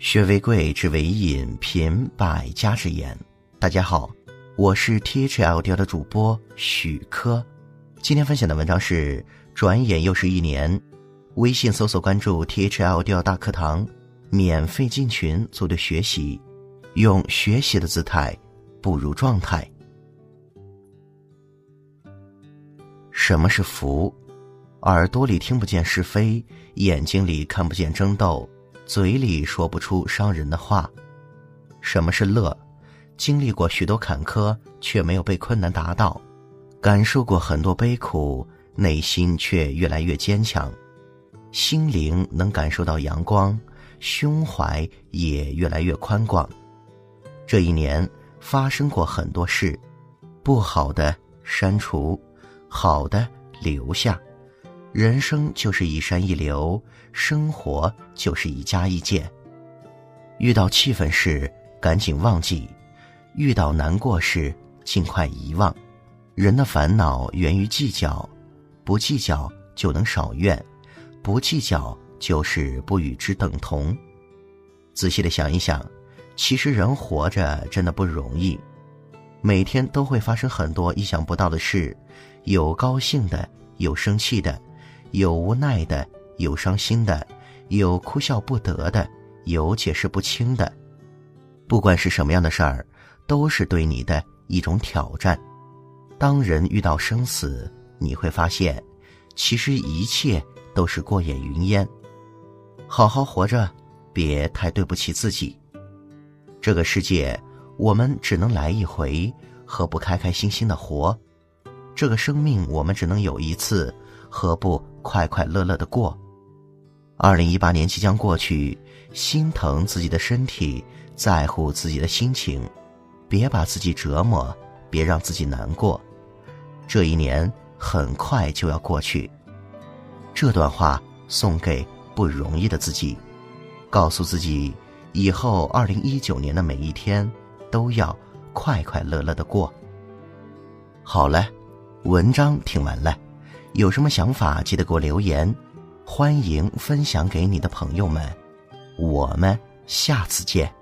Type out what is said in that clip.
学为贵，知为引，品百家之言。大家好，我是 T H L 调的主播许科。今天分享的文章是：转眼又是一年。微信搜索关注 T H L 调大课堂，免费进群组队学习，用学习的姿态步入状态。什么是福？耳朵里听不见是非，眼睛里看不见争斗。嘴里说不出伤人的话，什么是乐？经历过许多坎坷，却没有被困难打倒；感受过很多悲苦，内心却越来越坚强。心灵能感受到阳光，胸怀也越来越宽广。这一年发生过很多事，不好的删除，好的留下。人生就是一山一流，生活就是一加一减。遇到气愤事，赶紧忘记；遇到难过事，尽快遗忘。人的烦恼源于计较，不计较就能少怨，不计较就是不与之等同。仔细的想一想，其实人活着真的不容易，每天都会发生很多意想不到的事，有高兴的，有生气的。有无奈的，有伤心的，有哭笑不得的，有解释不清的。不管是什么样的事儿，都是对你的一种挑战。当人遇到生死，你会发现，其实一切都是过眼云烟。好好活着，别太对不起自己。这个世界，我们只能来一回，何不开开心心的活？这个生命，我们只能有一次，何不？快快乐乐的过。二零一八年即将过去，心疼自己的身体，在乎自己的心情，别把自己折磨，别让自己难过。这一年很快就要过去，这段话送给不容易的自己，告诉自己，以后二零一九年的每一天都要快快乐乐的过。好了，文章听完了。有什么想法，记得给我留言，欢迎分享给你的朋友们。我们下次见。